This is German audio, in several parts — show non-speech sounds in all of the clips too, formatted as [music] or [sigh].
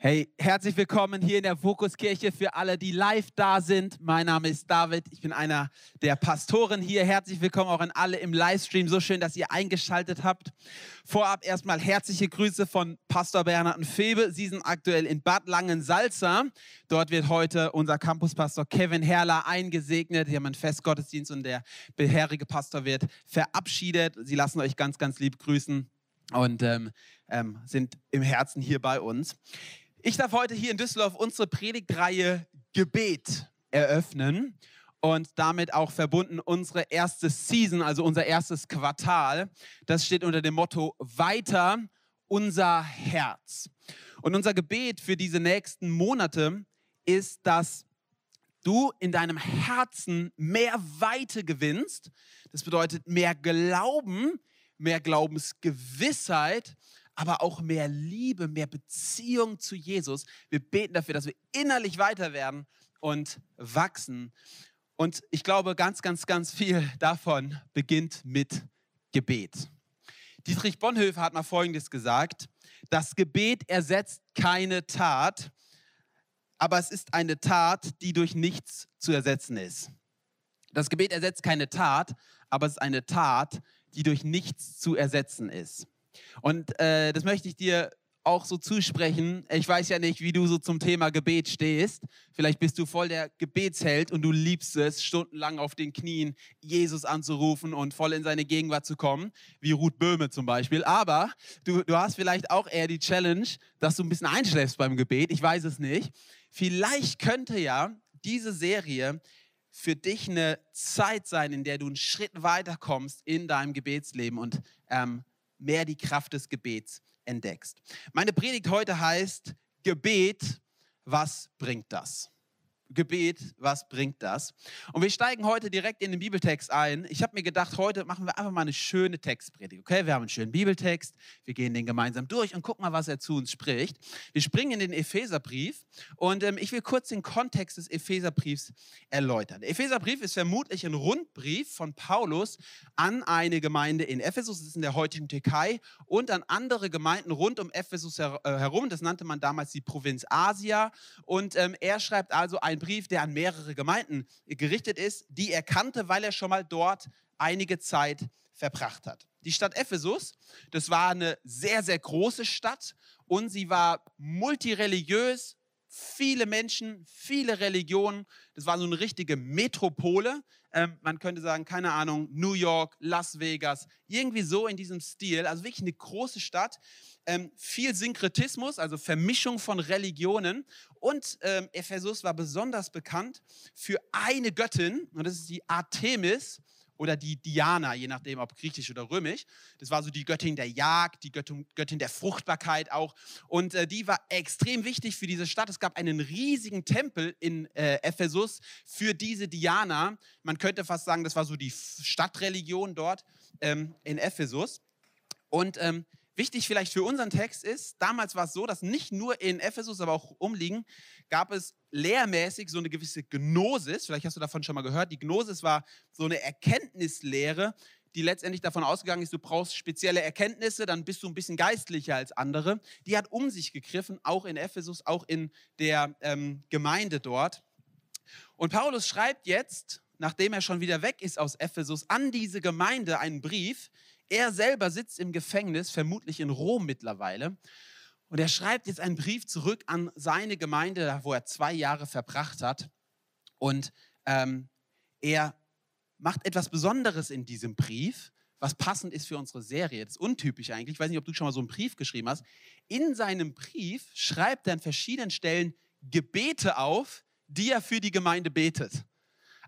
Hey, herzlich willkommen hier in der Fokuskirche für alle, die live da sind. Mein Name ist David, ich bin einer der Pastoren hier. Herzlich willkommen auch an alle im Livestream. So schön, dass ihr eingeschaltet habt. Vorab erstmal herzliche Grüße von Pastor Bernhard und Febe. Sie sind aktuell in Bad Langensalza. Dort wird heute unser Campuspastor Kevin Herrler eingesegnet. Sie haben einen Festgottesdienst und der beherrige Pastor wird verabschiedet. Sie lassen euch ganz, ganz lieb grüßen und ähm, ähm, sind im Herzen hier bei uns. Ich darf heute hier in Düsseldorf unsere Predigtreihe Gebet eröffnen und damit auch verbunden unsere erste Season, also unser erstes Quartal. Das steht unter dem Motto Weiter unser Herz. Und unser Gebet für diese nächsten Monate ist, dass du in deinem Herzen mehr Weite gewinnst. Das bedeutet mehr Glauben, mehr Glaubensgewissheit, aber auch mehr Liebe, mehr Beziehung zu Jesus. Wir beten dafür, dass wir innerlich weiter werden und wachsen. Und ich glaube, ganz, ganz, ganz viel davon beginnt mit Gebet. Dietrich Bonhoeffer hat mal Folgendes gesagt, das Gebet ersetzt keine Tat, aber es ist eine Tat, die durch nichts zu ersetzen ist. Das Gebet ersetzt keine Tat, aber es ist eine Tat, die durch nichts zu ersetzen ist. Und äh, das möchte ich dir auch so zusprechen. Ich weiß ja nicht, wie du so zum Thema Gebet stehst. Vielleicht bist du voll der Gebetsheld und du liebst es, stundenlang auf den Knien Jesus anzurufen und voll in seine Gegenwart zu kommen, wie Ruth Böhme zum Beispiel. Aber du, du hast vielleicht auch eher die Challenge, dass du ein bisschen einschläfst beim Gebet. Ich weiß es nicht. Vielleicht könnte ja diese Serie für dich eine Zeit sein, in der du einen Schritt weiterkommst in deinem Gebetsleben und ähm, mehr die Kraft des Gebets entdeckst. Meine Predigt heute heißt Gebet, was bringt das? Gebet, was bringt das? Und wir steigen heute direkt in den Bibeltext ein. Ich habe mir gedacht, heute machen wir einfach mal eine schöne Textpredigt. Okay, wir haben einen schönen Bibeltext, wir gehen den gemeinsam durch und gucken mal, was er zu uns spricht. Wir springen in den Epheserbrief und ähm, ich will kurz den Kontext des Epheserbriefs erläutern. Der Epheserbrief ist vermutlich ein Rundbrief von Paulus an eine Gemeinde in Ephesus, das ist in der heutigen Türkei, und an andere Gemeinden rund um Ephesus her äh, herum. Das nannte man damals die Provinz Asia. Und ähm, er schreibt also ein ein Brief, der an mehrere Gemeinden gerichtet ist, die er kannte, weil er schon mal dort einige Zeit verbracht hat. Die Stadt Ephesus, das war eine sehr, sehr große Stadt und sie war multireligiös, viele Menschen, viele Religionen. Das war so eine richtige Metropole. Ähm, man könnte sagen, keine Ahnung, New York, Las Vegas, irgendwie so in diesem Stil. Also wirklich eine große Stadt. Ähm, viel Synkretismus, also Vermischung von Religionen. Und ähm, Ephesus war besonders bekannt für eine Göttin, und das ist die Artemis oder die Diana, je nachdem, ob griechisch oder römisch. Das war so die Göttin der Jagd, die Göttin, Göttin der Fruchtbarkeit auch. Und äh, die war extrem wichtig für diese Stadt. Es gab einen riesigen Tempel in äh, Ephesus für diese Diana. Man könnte fast sagen, das war so die Stadtreligion dort ähm, in Ephesus. Und ähm, Wichtig vielleicht für unseren Text ist, damals war es so, dass nicht nur in Ephesus, aber auch umliegen, gab es lehrmäßig so eine gewisse Gnosis. Vielleicht hast du davon schon mal gehört. Die Gnosis war so eine Erkenntnislehre, die letztendlich davon ausgegangen ist, du brauchst spezielle Erkenntnisse, dann bist du ein bisschen geistlicher als andere. Die hat um sich gegriffen, auch in Ephesus, auch in der ähm, Gemeinde dort. Und Paulus schreibt jetzt, nachdem er schon wieder weg ist aus Ephesus, an diese Gemeinde einen Brief, er selber sitzt im Gefängnis, vermutlich in Rom mittlerweile. Und er schreibt jetzt einen Brief zurück an seine Gemeinde, wo er zwei Jahre verbracht hat. Und ähm, er macht etwas Besonderes in diesem Brief, was passend ist für unsere Serie. Das ist untypisch eigentlich. Ich weiß nicht, ob du schon mal so einen Brief geschrieben hast. In seinem Brief schreibt er an verschiedenen Stellen Gebete auf, die er für die Gemeinde betet.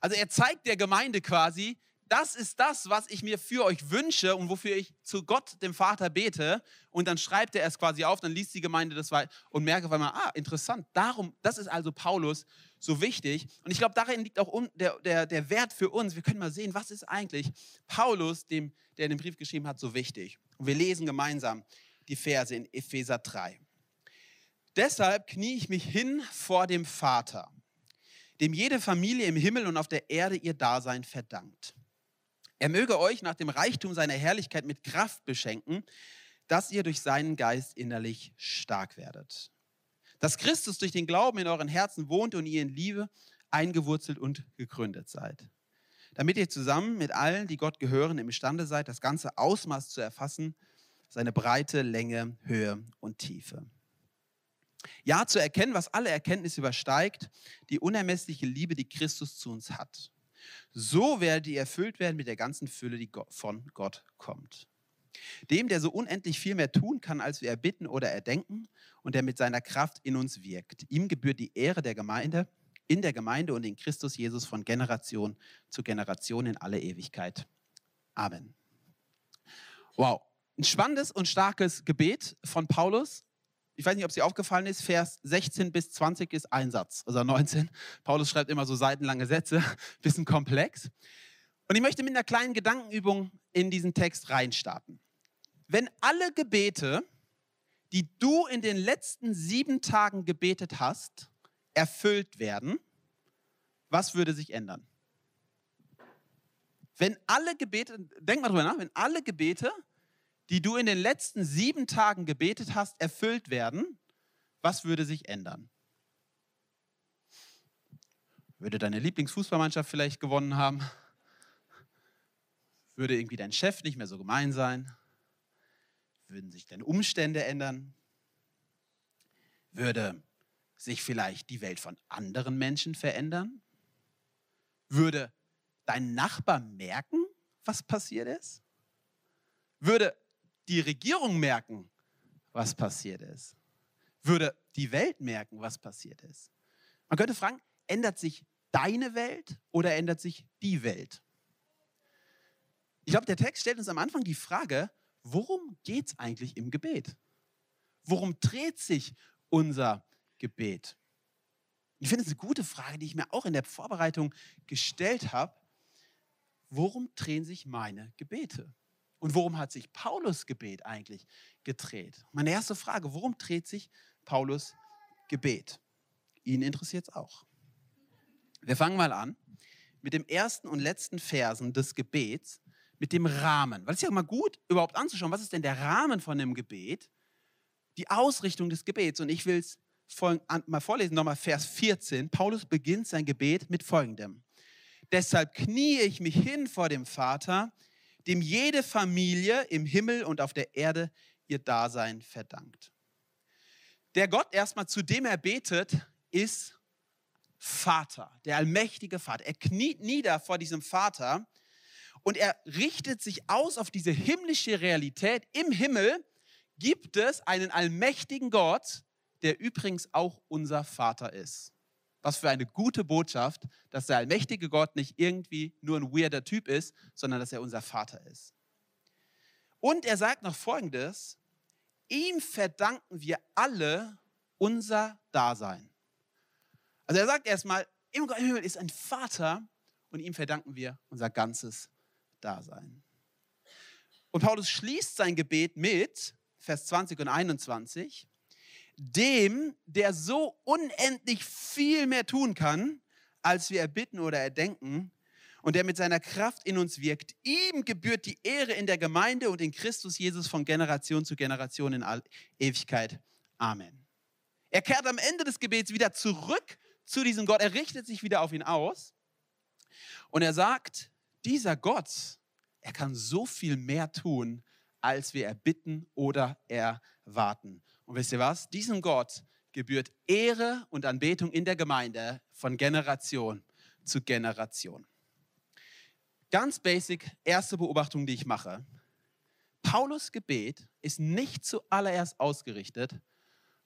Also er zeigt der Gemeinde quasi, das ist das, was ich mir für euch wünsche und wofür ich zu Gott, dem Vater, bete. Und dann schreibt er es quasi auf, dann liest die Gemeinde das weiter und merkt auf einmal, ah, interessant, darum, das ist also Paulus so wichtig. Und ich glaube, darin liegt auch der, der, der Wert für uns. Wir können mal sehen, was ist eigentlich Paulus, dem, der den Brief geschrieben hat, so wichtig. Und wir lesen gemeinsam die Verse in Epheser 3. Deshalb knie ich mich hin vor dem Vater, dem jede Familie im Himmel und auf der Erde ihr Dasein verdankt er möge euch nach dem Reichtum seiner Herrlichkeit mit Kraft beschenken, dass ihr durch seinen Geist innerlich stark werdet. dass Christus durch den Glauben in euren Herzen wohnt und ihr in Liebe eingewurzelt und gegründet seid. Damit ihr zusammen mit allen, die Gott gehören, imstande seid, das ganze Ausmaß zu erfassen, seine Breite, Länge, Höhe und Tiefe. Ja, zu erkennen, was alle Erkenntnis übersteigt, die unermessliche Liebe, die Christus zu uns hat. So werdet ihr erfüllt werden mit der ganzen Fülle, die von Gott kommt. Dem, der so unendlich viel mehr tun kann, als wir erbitten oder erdenken und der mit seiner Kraft in uns wirkt. Ihm gebührt die Ehre der Gemeinde, in der Gemeinde und in Christus Jesus von Generation zu Generation in alle Ewigkeit. Amen. Wow, ein spannendes und starkes Gebet von Paulus. Ich weiß nicht, ob es dir aufgefallen ist, Vers 16 bis 20 ist ein Satz, also 19. Paulus schreibt immer so seitenlange Sätze, [laughs] bisschen komplex. Und ich möchte mit einer kleinen Gedankenübung in diesen Text reinstarten. Wenn alle Gebete, die du in den letzten sieben Tagen gebetet hast, erfüllt werden, was würde sich ändern? Wenn alle Gebete, denk mal drüber nach, wenn alle Gebete, die du in den letzten sieben Tagen gebetet hast, erfüllt werden, was würde sich ändern? Würde deine Lieblingsfußballmannschaft vielleicht gewonnen haben? Würde irgendwie dein Chef nicht mehr so gemein sein? Würden sich deine Umstände ändern? Würde sich vielleicht die Welt von anderen Menschen verändern? Würde dein Nachbar merken, was passiert ist? Würde die Regierung merken, was passiert ist? Würde die Welt merken, was passiert ist? Man könnte fragen, ändert sich deine Welt oder ändert sich die Welt? Ich glaube, der Text stellt uns am Anfang die Frage, worum geht es eigentlich im Gebet? Worum dreht sich unser Gebet? Ich finde es eine gute Frage, die ich mir auch in der Vorbereitung gestellt habe. Worum drehen sich meine Gebete? Und worum hat sich Paulus Gebet eigentlich gedreht? Meine erste Frage, worum dreht sich Paulus Gebet? Ihn interessiert es auch. Wir fangen mal an mit dem ersten und letzten Versen des Gebets, mit dem Rahmen. Weil es ist ja mal gut, überhaupt anzuschauen, was ist denn der Rahmen von dem Gebet? Die Ausrichtung des Gebets. Und ich will es mal vorlesen, nochmal Vers 14. Paulus beginnt sein Gebet mit folgendem. Deshalb kniee ich mich hin vor dem Vater, dem jede Familie im Himmel und auf der Erde ihr Dasein verdankt. Der Gott erstmal, zu dem er betet, ist Vater, der allmächtige Vater. Er kniet nieder vor diesem Vater und er richtet sich aus auf diese himmlische Realität. Im Himmel gibt es einen allmächtigen Gott, der übrigens auch unser Vater ist. Was für eine gute Botschaft, dass der allmächtige Gott nicht irgendwie nur ein weirder Typ ist, sondern dass er unser Vater ist. Und er sagt noch Folgendes, ihm verdanken wir alle unser Dasein. Also er sagt erstmal, im Himmel ist ein Vater und ihm verdanken wir unser ganzes Dasein. Und Paulus schließt sein Gebet mit Vers 20 und 21 dem, der so unendlich viel mehr tun kann, als wir erbitten oder erdenken, und der mit seiner Kraft in uns wirkt. Ihm gebührt die Ehre in der Gemeinde und in Christus Jesus von Generation zu Generation in All Ewigkeit. Amen. Er kehrt am Ende des Gebets wieder zurück zu diesem Gott. Er richtet sich wieder auf ihn aus. Und er sagt, dieser Gott, er kann so viel mehr tun, als wir erbitten oder erwarten. Und wisst ihr was? Diesem Gott gebührt Ehre und Anbetung in der Gemeinde von Generation zu Generation. Ganz basic, erste Beobachtung, die ich mache. Paulus Gebet ist nicht zuallererst ausgerichtet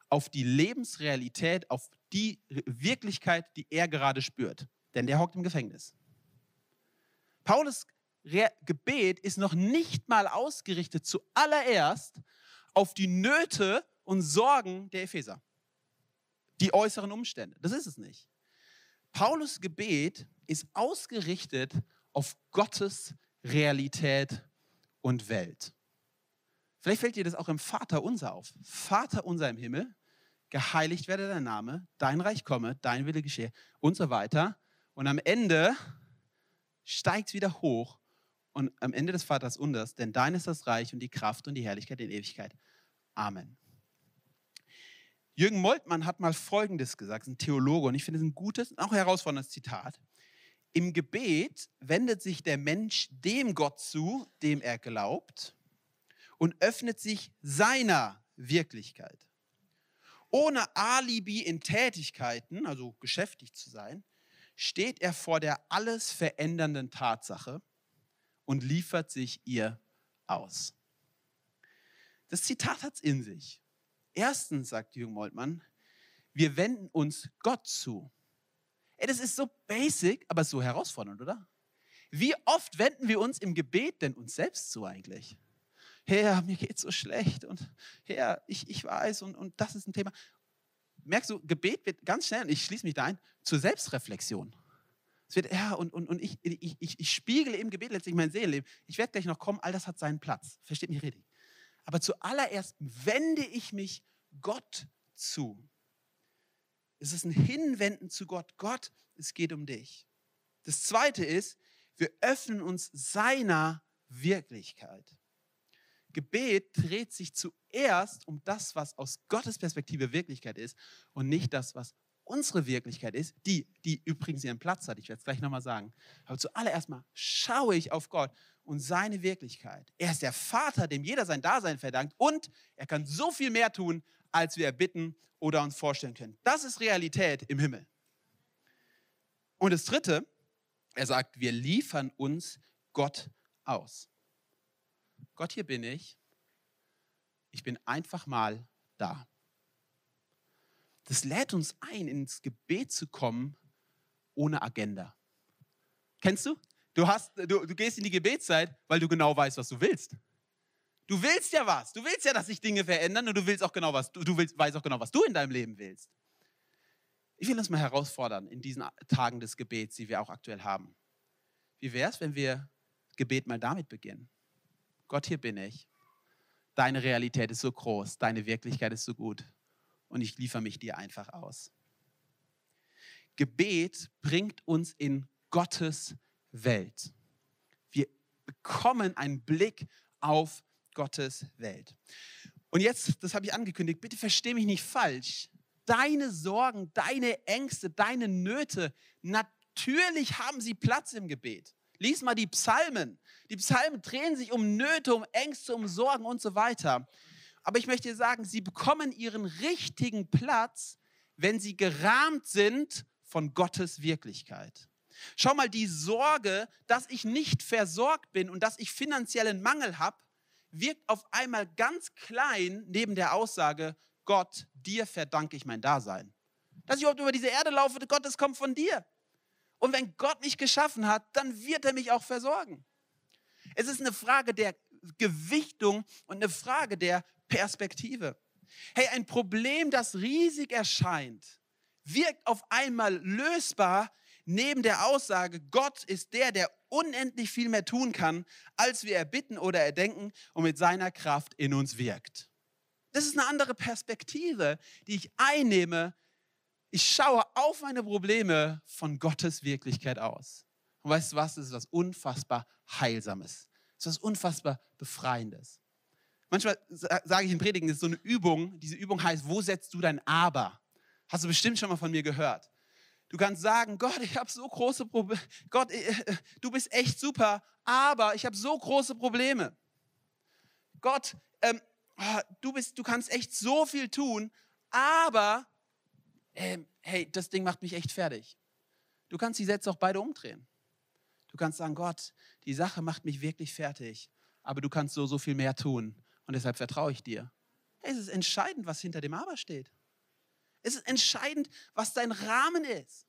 auf die Lebensrealität, auf die Wirklichkeit, die er gerade spürt. Denn der hockt im Gefängnis. Paulus Gebet ist noch nicht mal ausgerichtet zuallererst auf die Nöte und Sorgen der Epheser. Die äußeren Umstände. Das ist es nicht. Paulus Gebet ist ausgerichtet auf Gottes Realität und Welt. Vielleicht fällt dir das auch im Vater unser auf. Vater unser im Himmel, geheiligt werde dein Name, dein Reich komme, dein Wille geschehe und so weiter. Und am Ende steigt es wieder hoch und am Ende des Vaters unters, denn dein ist das Reich und die Kraft und die Herrlichkeit in Ewigkeit. Amen. Jürgen Moltmann hat mal Folgendes gesagt, ein Theologe, und ich finde es ein gutes auch herausforderndes Zitat. Im Gebet wendet sich der Mensch dem Gott zu, dem er glaubt, und öffnet sich seiner Wirklichkeit. Ohne Alibi in Tätigkeiten, also geschäftig zu sein, steht er vor der alles verändernden Tatsache und liefert sich ihr aus. Das Zitat hat es in sich. Erstens, sagt Jürgen Moltmann, wir wenden uns Gott zu. Ey, das ist so basic, aber so herausfordernd, oder? Wie oft wenden wir uns im Gebet denn uns selbst zu eigentlich? Herr, mir geht so schlecht und Herr, ich, ich weiß und, und das ist ein Thema. Merkst du, Gebet wird ganz schnell, und ich schließe mich da ein, zur Selbstreflexion. Es wird, ja, und, und, und ich, ich, ich, ich spiegele im Gebet letztlich mein Seelenleben. Ich werde gleich noch kommen, all das hat seinen Platz. Versteht mich richtig. Aber zuallererst wende ich mich Gott zu. Es ist ein Hinwenden zu Gott. Gott, es geht um dich. Das zweite ist, wir öffnen uns seiner Wirklichkeit. Gebet dreht sich zuerst um das, was aus Gottes Perspektive Wirklichkeit ist und nicht das, was unsere Wirklichkeit ist, die, die übrigens ihren Platz hat. Ich werde es gleich nochmal sagen. Aber zuallererst mal schaue ich auf Gott und seine Wirklichkeit. Er ist der Vater, dem jeder sein Dasein verdankt und er kann so viel mehr tun, als wir erbitten oder uns vorstellen können. Das ist Realität im Himmel. Und das Dritte, er sagt, wir liefern uns Gott aus. Gott, hier bin ich. Ich bin einfach mal da. Das lädt uns ein, ins Gebet zu kommen ohne Agenda. Kennst du? Du, hast, du, du gehst in die Gebetszeit, weil du genau weißt, was du willst. Du willst ja was. Du willst ja, dass sich Dinge verändern und du willst auch genau was. Du, du willst, weißt auch genau, was du in deinem Leben willst. Ich will uns mal herausfordern in diesen Tagen des Gebets, die wir auch aktuell haben. Wie wäre es, wenn wir Gebet mal damit beginnen? Gott, hier bin ich. Deine Realität ist so groß, deine Wirklichkeit ist so gut und ich liefere mich dir einfach aus. Gebet bringt uns in Gottes Welt. Wir bekommen einen Blick auf Gottes Welt. Und jetzt, das habe ich angekündigt, bitte verstehe mich nicht falsch. Deine Sorgen, deine Ängste, deine Nöte, natürlich haben sie Platz im Gebet. Lies mal die Psalmen. Die Psalmen drehen sich um Nöte, um Ängste, um Sorgen und so weiter. Aber ich möchte sagen, sie bekommen ihren richtigen Platz, wenn sie gerahmt sind von Gottes Wirklichkeit. Schau mal, die Sorge, dass ich nicht versorgt bin und dass ich finanziellen Mangel habe, wirkt auf einmal ganz klein neben der Aussage, Gott, dir verdanke ich mein Dasein. Dass ich überhaupt über diese Erde laufe, Gott, das kommt von dir. Und wenn Gott mich geschaffen hat, dann wird er mich auch versorgen. Es ist eine Frage der Gewichtung und eine Frage der Perspektive. Hey, ein Problem, das riesig erscheint, wirkt auf einmal lösbar neben der Aussage, Gott ist der, der unendlich viel mehr tun kann, als wir erbitten oder erdenken und mit seiner Kraft in uns wirkt. Das ist eine andere Perspektive, die ich einnehme. Ich schaue auf meine Probleme von Gottes Wirklichkeit aus. Und weißt du was? Das ist was unfassbar Heilsames. Ist was unfassbar Befreiendes. Manchmal sage ich in Predigen, das ist so eine Übung. Diese Übung heißt, wo setzt du dein Aber? Hast du bestimmt schon mal von mir gehört. Du kannst sagen, Gott, ich habe so große Probleme. Gott, äh, äh, du bist echt super, aber ich habe so große Probleme. Gott, ähm, ah, du, bist, du kannst echt so viel tun, aber ähm, hey, das Ding macht mich echt fertig. Du kannst die Sätze auch beide umdrehen. Du kannst sagen, Gott, die Sache macht mich wirklich fertig, aber du kannst so, so viel mehr tun und deshalb vertraue ich dir. Es ist entscheidend, was hinter dem Aber steht. Es ist entscheidend, was dein Rahmen ist.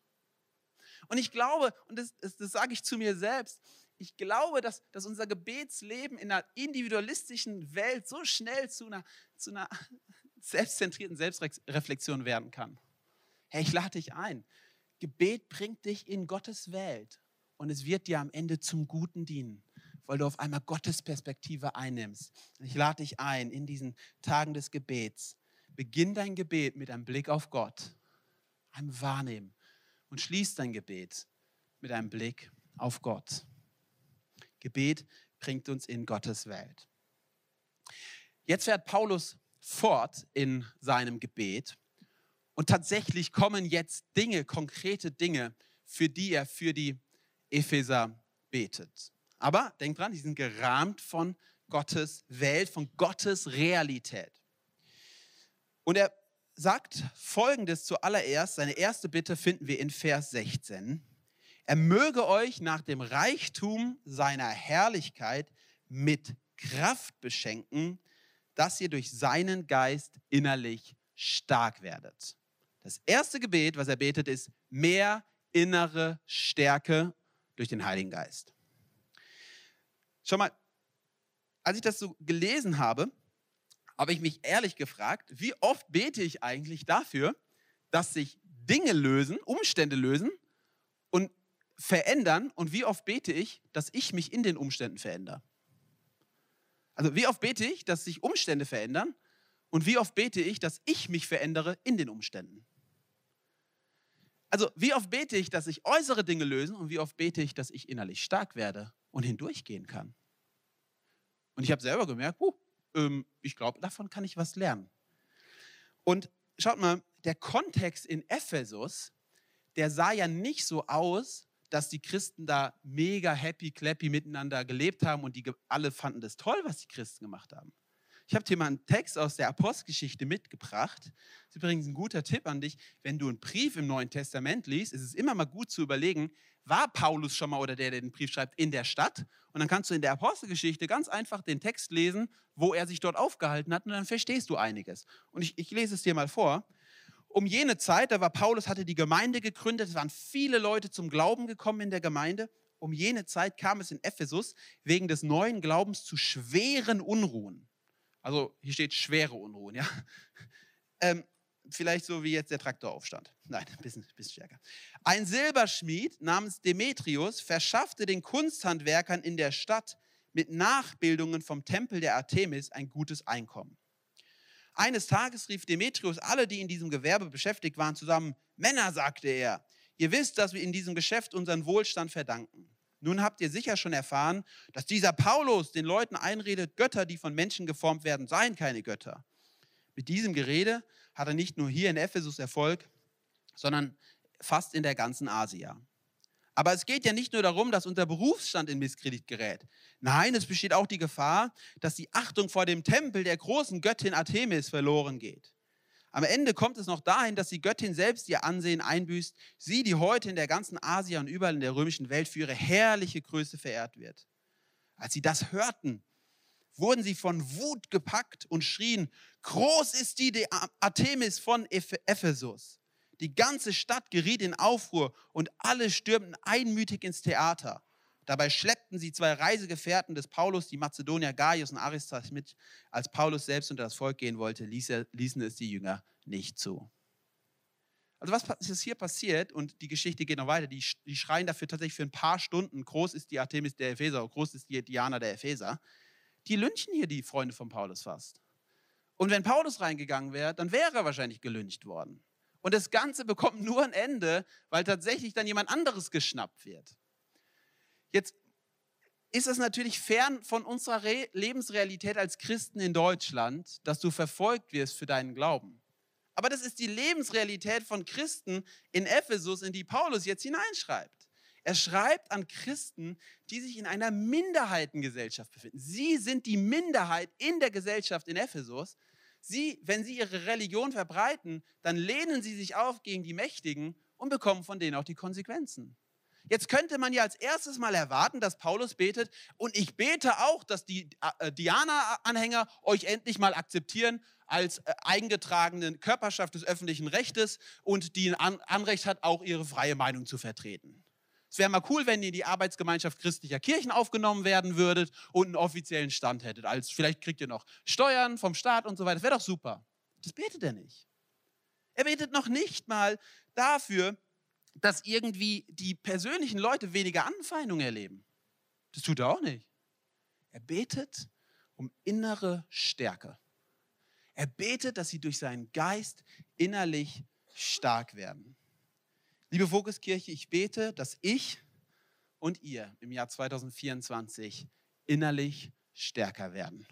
Und ich glaube, und das, das, das sage ich zu mir selbst, ich glaube, dass, dass unser Gebetsleben in einer individualistischen Welt so schnell zu einer, zu einer [laughs] selbstzentrierten Selbstreflexion werden kann. Hey, ich lade dich ein. Gebet bringt dich in Gottes Welt und es wird dir am Ende zum Guten dienen, weil du auf einmal Gottes Perspektive einnimmst. Ich lade dich ein in diesen Tagen des Gebets, Beginn dein Gebet mit einem Blick auf Gott, einem Wahrnehmen und schließ dein Gebet mit einem Blick auf Gott. Gebet bringt uns in Gottes Welt. Jetzt fährt Paulus fort in seinem Gebet Und tatsächlich kommen jetzt Dinge, konkrete Dinge, für die er für die Epheser betet. Aber denkt dran, die sind gerahmt von Gottes Welt, von Gottes Realität. Und er sagt Folgendes zuallererst. Seine erste Bitte finden wir in Vers 16. Er möge euch nach dem Reichtum seiner Herrlichkeit mit Kraft beschenken, dass ihr durch seinen Geist innerlich stark werdet. Das erste Gebet, was er betet, ist mehr innere Stärke durch den Heiligen Geist. Schau mal, als ich das so gelesen habe, habe ich mich ehrlich gefragt, wie oft bete ich eigentlich dafür, dass sich Dinge lösen, Umstände lösen und verändern und wie oft bete ich, dass ich mich in den Umständen verändere. Also wie oft bete ich, dass sich Umstände verändern und wie oft bete ich, dass ich mich verändere in den Umständen. Also wie oft bete ich, dass sich äußere Dinge lösen und wie oft bete ich, dass ich innerlich stark werde und hindurchgehen kann. Und ich habe selber gemerkt, uh, ähm, ich glaube, davon kann ich was lernen. Und schaut mal, der Kontext in Ephesus, der sah ja nicht so aus, dass die Christen da mega happy, clappy miteinander gelebt haben und die alle fanden das toll, was die Christen gemacht haben. Ich habe dir mal einen Text aus der Apostelgeschichte mitgebracht. Das ist übrigens ein guter Tipp an dich. Wenn du einen Brief im Neuen Testament liest, ist es immer mal gut zu überlegen, war Paulus schon mal oder der, der den Brief schreibt, in der Stadt? Und dann kannst du in der Apostelgeschichte ganz einfach den Text lesen, wo er sich dort aufgehalten hat und dann verstehst du einiges. Und ich, ich lese es dir mal vor. Um jene Zeit, da war Paulus, hatte die Gemeinde gegründet, es waren viele Leute zum Glauben gekommen in der Gemeinde. Um jene Zeit kam es in Ephesus wegen des neuen Glaubens zu schweren Unruhen. Also hier steht schwere Unruhen, ja. [laughs] Ähm, vielleicht so wie jetzt der Traktoraufstand. Nein, ein [laughs] bisschen, bisschen stärker. Ein Silberschmied namens Demetrius verschaffte den Kunsthandwerkern in der Stadt mit Nachbildungen vom Tempel der Artemis ein gutes Einkommen. Eines Tages rief Demetrius alle, die in diesem Gewerbe beschäftigt waren, zusammen. Männer, sagte er, ihr wisst, dass wir in diesem Geschäft unseren Wohlstand verdanken. Nun habt ihr sicher schon erfahren, dass dieser Paulus den Leuten einredet, Götter, die von Menschen geformt werden, seien keine Götter. Mit diesem Gerede hat er nicht nur hier in Ephesus Erfolg, sondern fast in der ganzen Asia. Aber es geht ja nicht nur darum, dass unser Berufsstand in Misskredit gerät. Nein, es besteht auch die Gefahr, dass die Achtung vor dem Tempel der großen Göttin Artemis verloren geht. Am Ende kommt es noch dahin, dass die Göttin selbst ihr Ansehen einbüßt, sie, die heute in der ganzen Asia und überall in der römischen Welt für ihre herrliche Größe verehrt wird. Als sie das hörten, wurden sie von Wut gepackt und schrien, groß ist die Artemis von Ephesus. Die ganze Stadt geriet in Aufruhr und alle stürmten einmütig ins Theater. Dabei schleppten sie zwei Reisegefährten des Paulus, die Mazedonier Gaius und Aristas, mit. Als Paulus selbst unter das Volk gehen wollte, ließ ließen es die Jünger nicht zu. Also was ist hier passiert, und die Geschichte geht noch weiter, die, die schreien dafür tatsächlich für ein paar Stunden, groß ist die Artemis der Epheser, groß ist die Diana der Epheser. Die lynchen hier die Freunde von Paulus fast. Und wenn Paulus reingegangen wäre, dann wäre er wahrscheinlich gelyncht worden. Und das Ganze bekommt nur ein Ende, weil tatsächlich dann jemand anderes geschnappt wird. Jetzt ist es natürlich fern von unserer Re Lebensrealität als Christen in Deutschland, dass du verfolgt wirst für deinen Glauben. Aber das ist die Lebensrealität von Christen in Ephesus, in die Paulus jetzt hineinschreibt. Er schreibt an Christen, die sich in einer Minderheitengesellschaft befinden. Sie sind die Minderheit in der Gesellschaft in Ephesus. Sie, wenn sie ihre Religion verbreiten, dann lehnen sie sich auf gegen die Mächtigen und bekommen von denen auch die Konsequenzen. Jetzt könnte man ja als erstes mal erwarten, dass Paulus betet und ich bete auch, dass die äh, Diana-Anhänger euch endlich mal akzeptieren als äh, eingetragene Körperschaft des öffentlichen Rechtes und die ein Anrecht hat, auch ihre freie Meinung zu vertreten. Es wäre mal cool, wenn ihr in die Arbeitsgemeinschaft christlicher Kirchen aufgenommen werden würdet und einen offiziellen Stand hättet. Als vielleicht kriegt ihr noch Steuern vom Staat und so weiter. Das wäre doch super. Das betet er nicht. Er betet noch nicht mal dafür, dass irgendwie die persönlichen Leute weniger Anfeindung erleben. Das tut er auch nicht. Er betet um innere Stärke. Er betet, dass sie durch seinen Geist innerlich stark werden. Liebe Fokuskirche, ich bete, dass ich und ihr im Jahr 2024 innerlich stärker werden.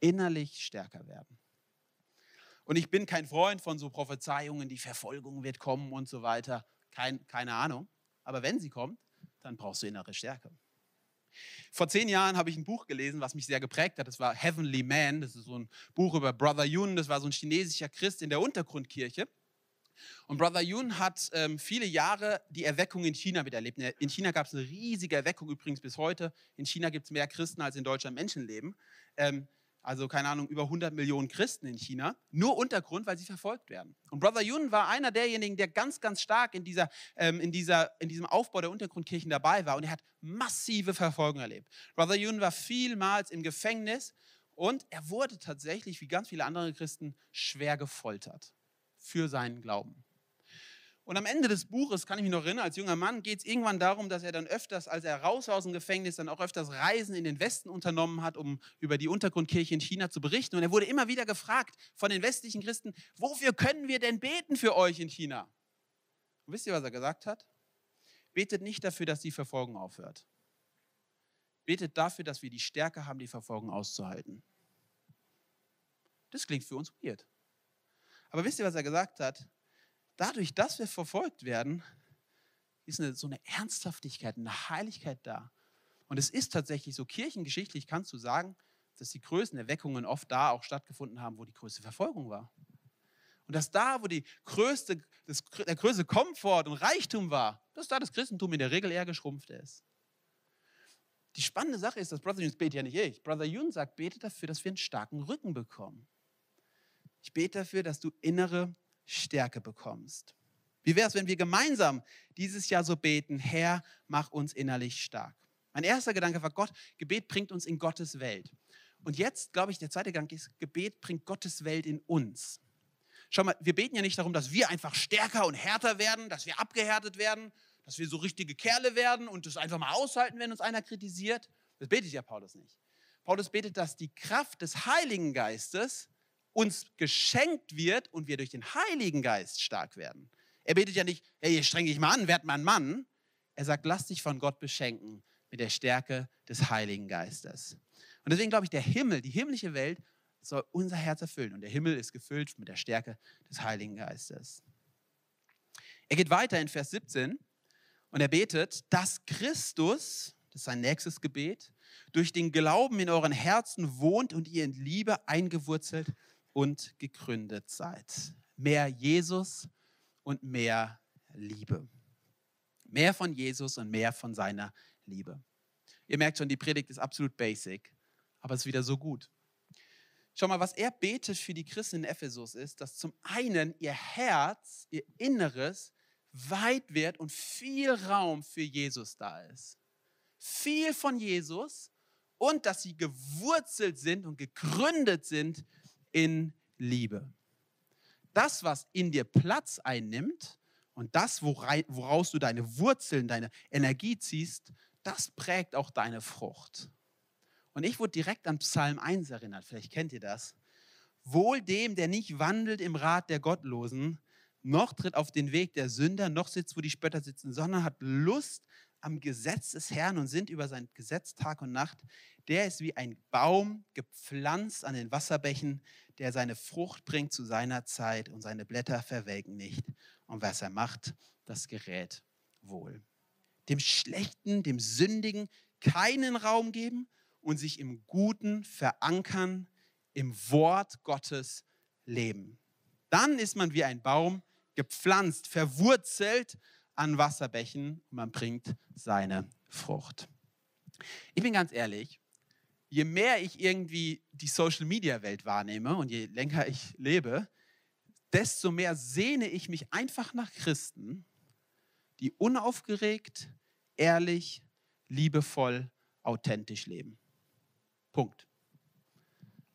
Innerlich stärker werden. Und ich bin kein Freund von so Prophezeiungen, die Verfolgung wird kommen und so weiter. Kein, keine Ahnung. Aber wenn sie kommt, dann brauchst du innere Stärke. Vor zehn Jahren habe ich ein Buch gelesen, was mich sehr geprägt hat. Das war Heavenly Man. Das ist so ein Buch über Brother Yun. Das war so ein chinesischer Christ in der Untergrundkirche. Und Brother Yun hat ähm, viele Jahre die Erweckung in China miterlebt. In China gab es eine riesige Erweckung übrigens bis heute. In China gibt es mehr Christen als in Deutschland Menschen leben. Ähm, also keine Ahnung, über 100 Millionen Christen in China, nur Untergrund, weil sie verfolgt werden. Und Brother Yun war einer derjenigen, der ganz, ganz stark in, dieser, ähm, in, dieser, in diesem Aufbau der Untergrundkirchen dabei war und er hat massive Verfolgung erlebt. Brother Yun war vielmals im Gefängnis und er wurde tatsächlich, wie ganz viele andere Christen, schwer gefoltert für seinen Glauben. Und am Ende des Buches, kann ich mich noch erinnern, als junger Mann geht es irgendwann darum, dass er dann öfters, als er raus war aus dem Gefängnis, dann auch öfters Reisen in den Westen unternommen hat, um über die Untergrundkirche in China zu berichten. Und er wurde immer wieder gefragt von den westlichen Christen, wofür können wir denn beten für euch in China? Und wisst ihr, was er gesagt hat? Betet nicht dafür, dass die Verfolgung aufhört. Betet dafür, dass wir die Stärke haben, die Verfolgung auszuhalten. Das klingt für uns weird. Aber wisst ihr, was er gesagt hat? Dadurch, dass wir verfolgt werden, ist eine, so eine Ernsthaftigkeit, eine Heiligkeit da. Und es ist tatsächlich so, kirchengeschichtlich kannst du sagen, dass die größten Erweckungen oft da auch stattgefunden haben, wo die größte Verfolgung war. Und dass da, wo die größte, das, der größte Komfort und Reichtum war, dass da das Christentum in der Regel eher geschrumpft ist. Die spannende Sache ist, dass Brother Yun betet ja nicht ich. Brother Yun sagt, bete dafür, dass wir einen starken Rücken bekommen. Ich bete dafür, dass du innere Stärke bekommst. Wie wäre es, wenn wir gemeinsam dieses Jahr so beten, Herr, mach uns innerlich stark. Mein erster Gedanke war, Gott, Gebet bringt uns in Gottes Welt. Und jetzt, glaube ich, der zweite Gedanke ist, Gebet bringt Gottes Welt in uns. Schau mal, wir beten ja nicht darum, dass wir einfach stärker und härter werden, dass wir abgehärtet werden, dass wir so richtige Kerle werden und das einfach mal aushalten, wenn uns einer kritisiert. Das betet ja Paulus nicht. Paulus betet, dass die Kraft des Heiligen Geistes uns geschenkt wird und wir durch den Heiligen Geist stark werden. Er betet ja nicht, hey, streng dich mal an, werd mal ein Mann. Er sagt, lass dich von Gott beschenken mit der Stärke des Heiligen Geistes. Und deswegen glaube ich, der Himmel, die himmlische Welt soll unser Herz erfüllen. Und der Himmel ist gefüllt mit der Stärke des Heiligen Geistes. Er geht weiter in Vers 17 und er betet, dass Christus, das ist sein nächstes Gebet, durch den Glauben in euren Herzen wohnt und ihr in Liebe eingewurzelt und gegründet seid. Mehr Jesus und mehr Liebe. Mehr von Jesus und mehr von seiner Liebe. Ihr merkt schon, die Predigt ist absolut basic, aber es ist wieder so gut. Schau mal, was er betet für die Christen in Ephesus ist, dass zum einen ihr Herz, ihr Inneres weit wird und viel Raum für Jesus da ist. Viel von Jesus und dass sie gewurzelt sind und gegründet sind in Liebe. Das, was in dir Platz einnimmt und das, woraus du deine Wurzeln, deine Energie ziehst, das prägt auch deine Frucht. Und ich wurde direkt an Psalm 1 erinnert, vielleicht kennt ihr das. Wohl dem, der nicht wandelt im Rat der Gottlosen, noch tritt auf den Weg der Sünder, noch sitzt, wo die Spötter sitzen, sondern hat Lust am Gesetz des Herrn und sind über sein Gesetz Tag und Nacht. Der ist wie ein Baum gepflanzt an den Wasserbächen, der seine Frucht bringt zu seiner Zeit und seine Blätter verwelken nicht. Und was er macht, das gerät wohl. Dem Schlechten, dem Sündigen keinen Raum geben und sich im Guten verankern, im Wort Gottes leben. Dann ist man wie ein Baum gepflanzt, verwurzelt an Wasserbächen und man bringt seine Frucht. Ich bin ganz ehrlich, je mehr ich irgendwie die Social-Media-Welt wahrnehme und je länger ich lebe, desto mehr sehne ich mich einfach nach Christen, die unaufgeregt, ehrlich, liebevoll, authentisch leben. Punkt.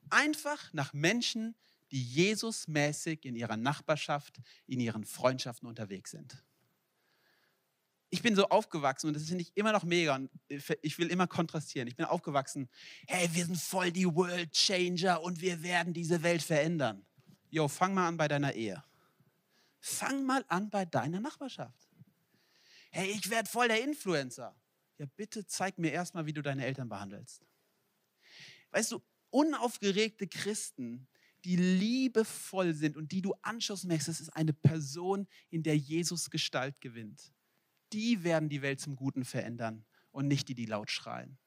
Einfach nach Menschen, die Jesusmäßig in ihrer Nachbarschaft, in ihren Freundschaften unterwegs sind ich bin so aufgewachsen und das finde ich immer noch mega und ich will immer kontrastieren. Ich bin aufgewachsen, hey, wir sind voll die World Changer und wir werden diese Welt verändern. Jo, fang mal an bei deiner Ehe. Fang mal an bei deiner Nachbarschaft. Hey, ich werde voll der Influencer. Ja, bitte zeig mir erstmal, wie du deine Eltern behandelst. Weißt du, unaufgeregte Christen, die liebevoll sind und die du anschaust merkst, das ist eine Person, in der Jesus Gestalt gewinnt. Die werden die Welt zum Guten verändern und nicht die, die laut schreien.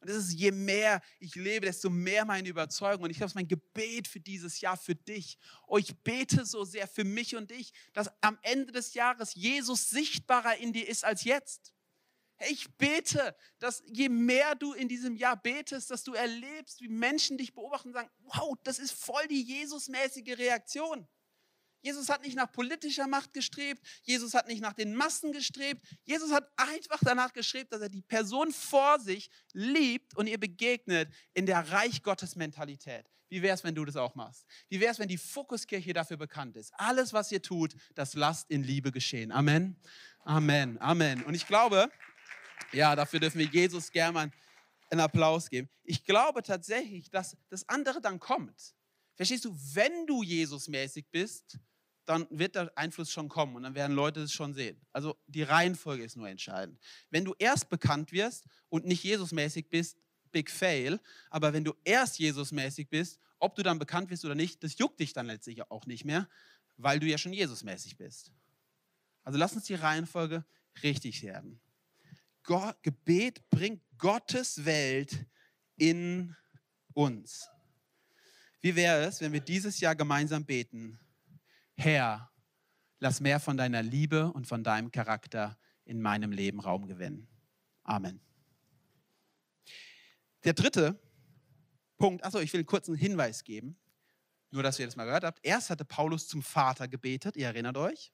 Und es ist, je mehr ich lebe, desto mehr meine Überzeugung. Und ich glaube, es ist mein Gebet für dieses Jahr, für dich. Oh, ich bete so sehr für mich und dich, dass am Ende des Jahres Jesus sichtbarer in dir ist als jetzt. Ich bete, dass je mehr du in diesem Jahr betest, dass du erlebst, wie Menschen dich beobachten und sagen, wow, das ist voll die Jesusmäßige Reaktion. Jesus hat nicht nach politischer Macht gestrebt, Jesus hat nicht nach den Massen gestrebt, Jesus hat einfach danach gestrebt, dass er die Person vor sich liebt und ihr begegnet in der Reich Gottes Mentalität. Wie wäre es, wenn du das auch machst? Wie wäre es, wenn die Fokuskirche dafür bekannt ist? Alles, was ihr tut, das lasst in Liebe geschehen. Amen. Amen. Amen. Und ich glaube, ja, dafür dürfen wir Jesus gerne mal einen Applaus geben. Ich glaube tatsächlich, dass das andere dann kommt. Verstehst du, wenn du Jesusmäßig bist, dann wird der Einfluss schon kommen und dann werden Leute es schon sehen. Also die Reihenfolge ist nur entscheidend. Wenn du erst bekannt wirst und nicht Jesusmäßig bist, big fail. Aber wenn du erst Jesusmäßig bist, ob du dann bekannt wirst oder nicht, das juckt dich dann letztlich auch nicht mehr, weil du ja schon Jesusmäßig bist. Also lass uns die Reihenfolge richtig werden. Gott, Gebet bringt Gottes Welt in uns. Wie wäre es, wenn wir dieses Jahr gemeinsam beten? Herr, lass mehr von deiner Liebe und von deinem Charakter in meinem Leben Raum gewinnen. Amen. Der dritte Punkt, achso, ich will einen kurzen Hinweis geben, nur dass ihr das mal gehört habt. Erst hatte Paulus zum Vater gebetet, ihr erinnert euch.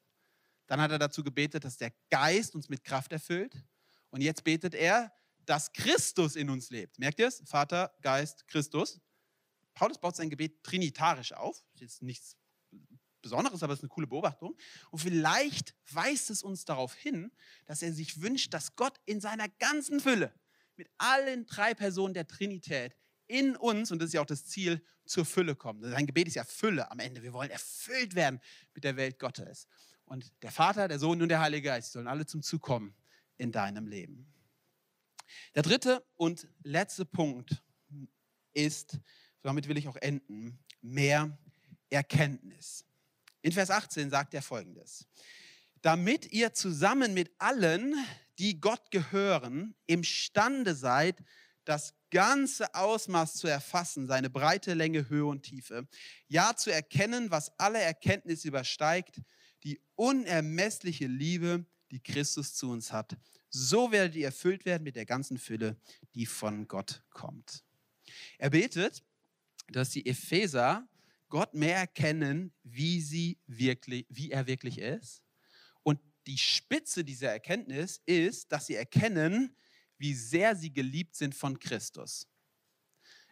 Dann hat er dazu gebetet, dass der Geist uns mit Kraft erfüllt. Und jetzt betet er, dass Christus in uns lebt. Merkt ihr es? Vater, Geist, Christus. Paulus baut sein Gebet trinitarisch auf. Das ist jetzt nichts Besonderes, aber es ist eine coole Beobachtung. Und vielleicht weist es uns darauf hin, dass er sich wünscht, dass Gott in seiner ganzen Fülle mit allen drei Personen der Trinität in uns, und das ist ja auch das Ziel, zur Fülle kommt. Sein Gebet ist ja Fülle am Ende. Wir wollen erfüllt werden mit der Welt Gottes. Und der Vater, der Sohn und der Heilige Geist sollen alle zum Zug kommen in deinem Leben. Der dritte und letzte Punkt ist, damit will ich auch enden, mehr Erkenntnis. In Vers 18 sagt er folgendes. Damit ihr zusammen mit allen, die Gott gehören, imstande seid, das ganze Ausmaß zu erfassen, seine Breite, Länge, Höhe und Tiefe. Ja, zu erkennen, was alle Erkenntnis übersteigt, die unermessliche Liebe, die Christus zu uns hat. So werdet ihr erfüllt werden mit der ganzen Fülle, die von Gott kommt. Er betet, dass die Epheser Gott mehr erkennen, wie, sie wirklich, wie er wirklich ist. Und die Spitze dieser Erkenntnis ist, dass sie erkennen, wie sehr sie geliebt sind von Christus.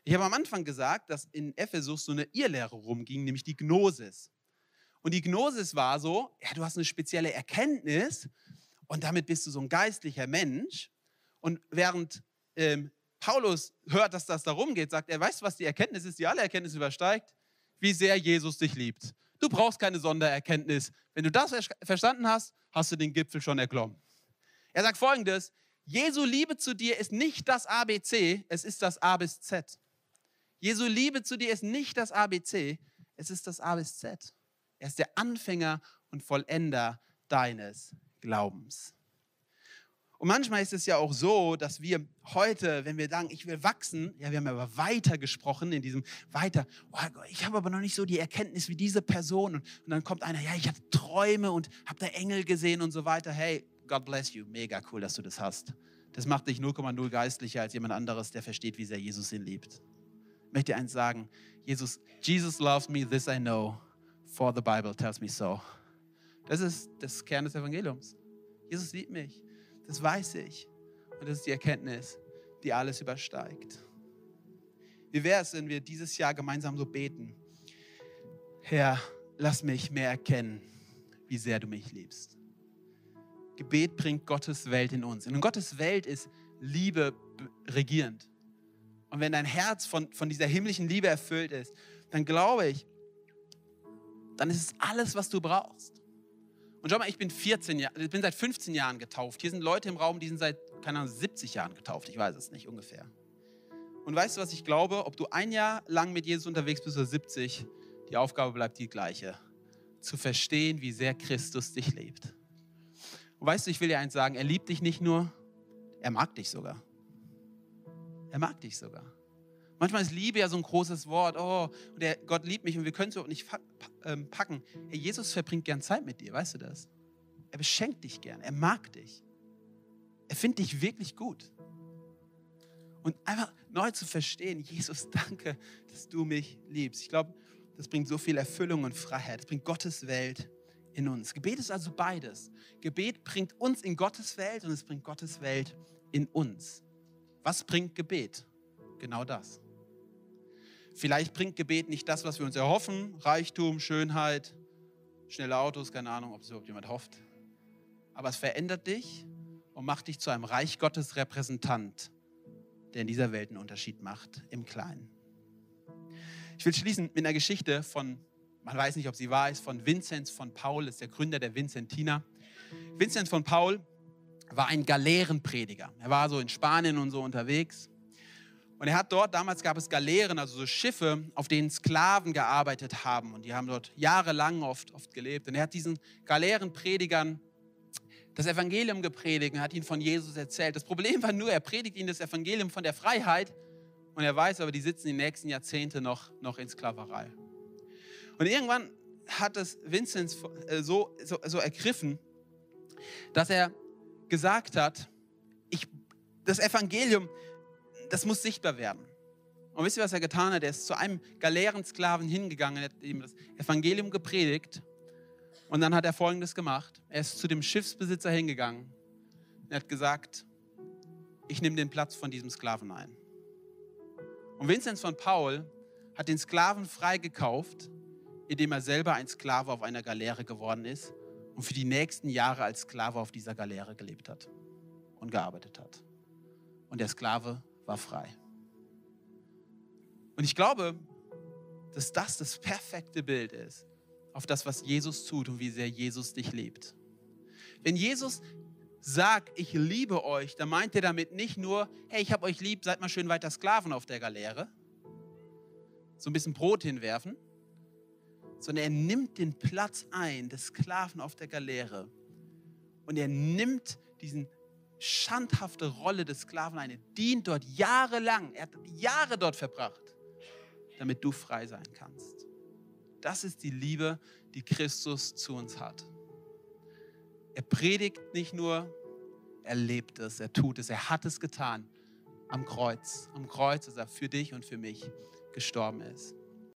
Ich habe am Anfang gesagt, dass in Ephesus so eine Irrlehre rumging, nämlich die Gnosis. Und die Gnosis war so, ja, du hast eine spezielle Erkenntnis und damit bist du so ein geistlicher Mensch. Und während ähm, Paulus hört, dass das darum geht, sagt er, weißt du, was die Erkenntnis ist, die alle Erkenntnis übersteigt? Wie sehr Jesus dich liebt. Du brauchst keine Sondererkenntnis. Wenn du das verstanden hast, hast du den Gipfel schon erklommen. Er sagt folgendes, Jesu Liebe zu dir ist nicht das ABC, es ist das A bis Z. Jesu Liebe zu dir ist nicht das ABC, es ist das A bis Z. Er ist der Anfänger und Vollender deines Glaubens. Und manchmal ist es ja auch so, dass wir heute, wenn wir sagen, ich will wachsen, ja, wir haben aber weiter gesprochen in diesem weiter, oh, ich habe aber noch nicht so die Erkenntnis wie diese Person. Und, und dann kommt einer, ja, ich hatte Träume und habe da Engel gesehen und so weiter. Hey, God bless you, mega cool, dass du das hast. Das macht dich 0,0 geistlicher als jemand anderes, der versteht, wie sehr Jesus ihn liebt. Ich möchte dir eins sagen, Jesus, Jesus loves me, this I know for the Bible tells me so. Das ist das Kern des Evangeliums. Jesus liebt mich. Das weiß ich. Und das ist die Erkenntnis, die alles übersteigt. Wie wäre es, wenn wir dieses Jahr gemeinsam so beten? Herr, lass mich mehr erkennen, wie sehr du mich liebst. Gebet bringt Gottes Welt in uns. Und in Gottes Welt ist Liebe regierend. Und wenn dein Herz von, von dieser himmlischen Liebe erfüllt ist, dann glaube ich, dann ist es alles, was du brauchst. Und schau mal, ich bin 14 Jahre, bin seit 15 Jahren getauft. Hier sind Leute im Raum, die sind seit, keine Ahnung, 70 Jahren getauft. Ich weiß es nicht ungefähr. Und weißt du, was ich glaube? Ob du ein Jahr lang mit Jesus unterwegs bist oder 70, die Aufgabe bleibt die gleiche. Zu verstehen, wie sehr Christus dich liebt. Und weißt du, ich will dir eins sagen, er liebt dich nicht nur, er mag dich sogar. Er mag dich sogar. Manchmal ist Liebe ja so ein großes Wort. Oh, der Gott liebt mich und wir können es überhaupt nicht ähm, packen. Hey, Jesus verbringt gern Zeit mit dir, weißt du das? Er beschenkt dich gern, er mag dich. Er findet dich wirklich gut. Und einfach neu zu verstehen, Jesus, [laughs] danke, dass du mich liebst. Ich glaube, das bringt so viel Erfüllung und Freiheit. Das bringt Gottes Welt in uns. Gebet ist also beides. Gebet bringt uns in Gottes Welt und es bringt Gottes Welt in uns. Was bringt Gebet? Genau das. Vielleicht bringt Gebet nicht das, was wir uns erhoffen, Reichtum, Schönheit, schnelle Autos, keine Ahnung, ob es überhaupt jemand hofft. Aber es verändert dich und macht dich zu einem Reich Gottes Repräsentant, der in dieser Welt einen Unterschied macht, im Kleinen. Ich will schließen mit einer Geschichte von, man weiß nicht, ob sie wahr ist, von Vinzenz von Paul, ist der Gründer der Vincentina. Vinzenz von Paul war ein Galeerenprediger. Er war so in Spanien und so unterwegs. Und er hat dort, damals gab es Galeeren, also so Schiffe, auf denen Sklaven gearbeitet haben. Und die haben dort jahrelang oft, oft gelebt. Und er hat diesen Galeerenpredigern das Evangelium gepredigt und hat ihnen von Jesus erzählt. Das Problem war nur, er predigt ihnen das Evangelium von der Freiheit und er weiß aber, die sitzen die nächsten Jahrzehnte noch, noch in Sklaverei. Und irgendwann hat es Vinzenz äh, so, so, so ergriffen, dass er gesagt hat, ich, das Evangelium, das muss sichtbar werden. Und wisst ihr, was er getan hat? Er ist zu einem Galeerensklaven hingegangen, hat ihm das Evangelium gepredigt und dann hat er Folgendes gemacht. Er ist zu dem Schiffsbesitzer hingegangen und hat gesagt, ich nehme den Platz von diesem Sklaven ein. Und Vinzenz von Paul hat den Sklaven freigekauft, indem er selber ein Sklave auf einer Galeere geworden ist und für die nächsten Jahre als Sklave auf dieser Galeere gelebt hat und gearbeitet hat. Und der Sklave war frei. Und ich glaube, dass das das perfekte Bild ist auf das, was Jesus tut und wie sehr Jesus dich liebt. Wenn Jesus sagt, ich liebe euch, dann meint er damit nicht nur, hey, ich habe euch lieb, seid mal schön weiter Sklaven auf der Galeere, so ein bisschen Brot hinwerfen, sondern er nimmt den Platz ein des Sklaven auf der Galeere und er nimmt diesen schandhafte Rolle des Sklaven ein. Er dient dort jahrelang, er hat Jahre dort verbracht, damit du frei sein kannst. Das ist die Liebe, die Christus zu uns hat. Er predigt nicht nur, er lebt es, er tut es, er hat es getan am Kreuz. Am Kreuz, dass er für dich und für mich gestorben ist.